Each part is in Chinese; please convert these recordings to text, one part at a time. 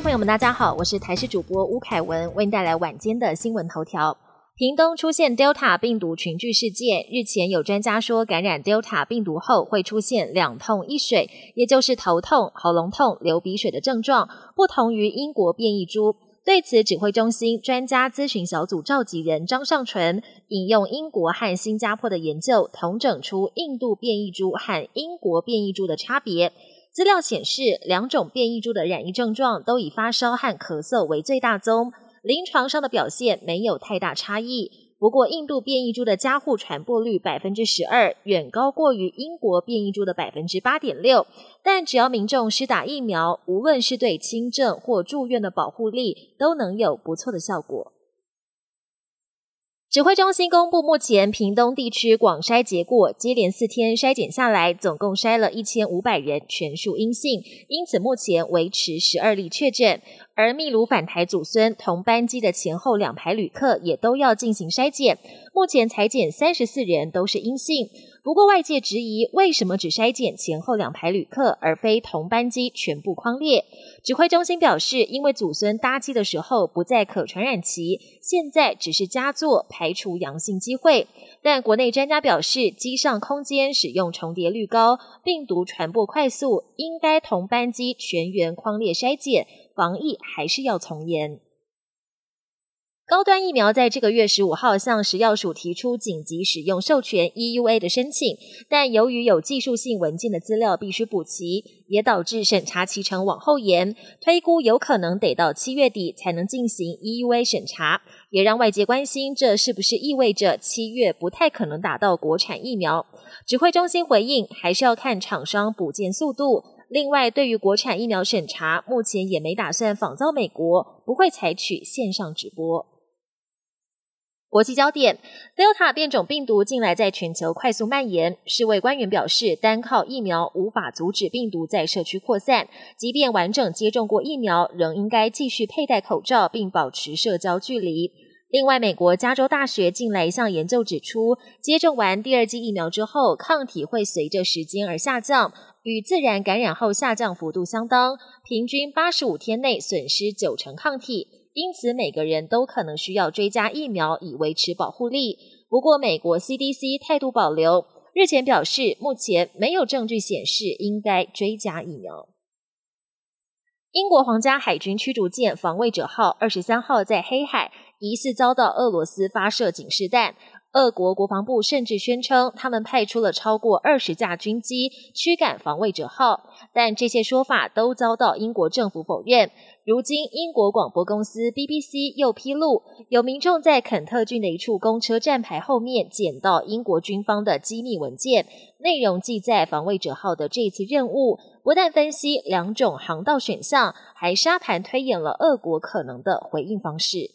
朋友们，大家好，我是台视主播吴凯文，为您带来晚间的新闻头条。屏东出现 Delta 病毒群聚事件，日前有专家说，感染 Delta 病毒后会出现两痛一水，也就是头痛、喉咙痛、流鼻水的症状，不同于英国变异株。对此，指挥中心专家咨询小组召集人张尚纯引用英国和新加坡的研究，统整出印度变异株和英国变异株的差别。资料显示，两种变异株的染疫症状都以发烧和咳嗽为最大宗，临床上的表现没有太大差异。不过，印度变异株的加护传播率百分之十二，远高过于英国变异株的百分之八点六。但只要民众施打疫苗，无论是对轻症或住院的保护力，都能有不错的效果。指挥中心公布，目前屏东地区广筛结果，接连四天筛检下来，总共筛了一千五百人，全数阴性，因此目前维持十二例确诊。而秘鲁返台祖孙同班机的前后两排旅客也都要进行筛检，目前裁检三十四人都是阴性。不过外界质疑，为什么只筛检前后两排旅客，而非同班机全部框列？指挥中心表示，因为祖孙搭机的时候不在可传染期，现在只是加座，排除阳性机会。但国内专家表示，机上空间使用重叠率高，病毒传播快速，应该同班机全员框列筛检，防疫还是要从严。高端疫苗在这个月十五号向食药署提出紧急使用授权 （EUA） 的申请，但由于有技术性文件的资料必须补齐，也导致审查期程往后延，推估有可能得到七月底才能进行 EUA 审查，也让外界关心这是不是意味着七月不太可能打到国产疫苗。指挥中心回应，还是要看厂商补件速度。另外，对于国产疫苗审查，目前也没打算仿造美国，不会采取线上直播。国际焦点：Delta 变种病毒近来在全球快速蔓延。世卫官员表示，单靠疫苗无法阻止病毒在社区扩散，即便完整接种过疫苗，仍应该继续佩戴口罩并保持社交距离。另外，美国加州大学近来一项研究指出，接种完第二剂疫苗之后，抗体会随着时间而下降，与自然感染后下降幅度相当，平均八十五天内损失九成抗体。因此，每个人都可能需要追加疫苗以维持保护力。不过，美国 CDC 态度保留，日前表示，目前没有证据显示应该追加疫苗。英国皇家海军驱逐舰“防卫者号”二十三号在黑海疑似遭到俄罗斯发射警示弹，俄国国防部甚至宣称他们派出了超过二十架军机驱赶“防卫者号”，但这些说法都遭到英国政府否认。如今，英国广播公司 BBC 又披露，有民众在肯特郡的一处公车站牌后面捡到英国军方的机密文件，内容记载防卫者号的这次任务，不但分析两种航道选项，还沙盘推演了俄国可能的回应方式。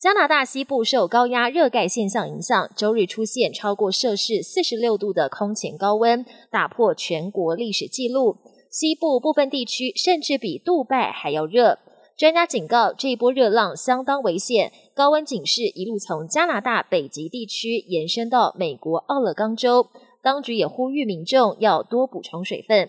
加拿大西部受高压热盖现象影响，周日出现超过摄氏四十六度的空前高温，打破全国历史纪录。西部部分地区甚至比杜拜还要热。专家警告，这一波热浪相当危险，高温警示一路从加拿大北极地区延伸到美国奥勒冈州。当局也呼吁民众要多补充水分。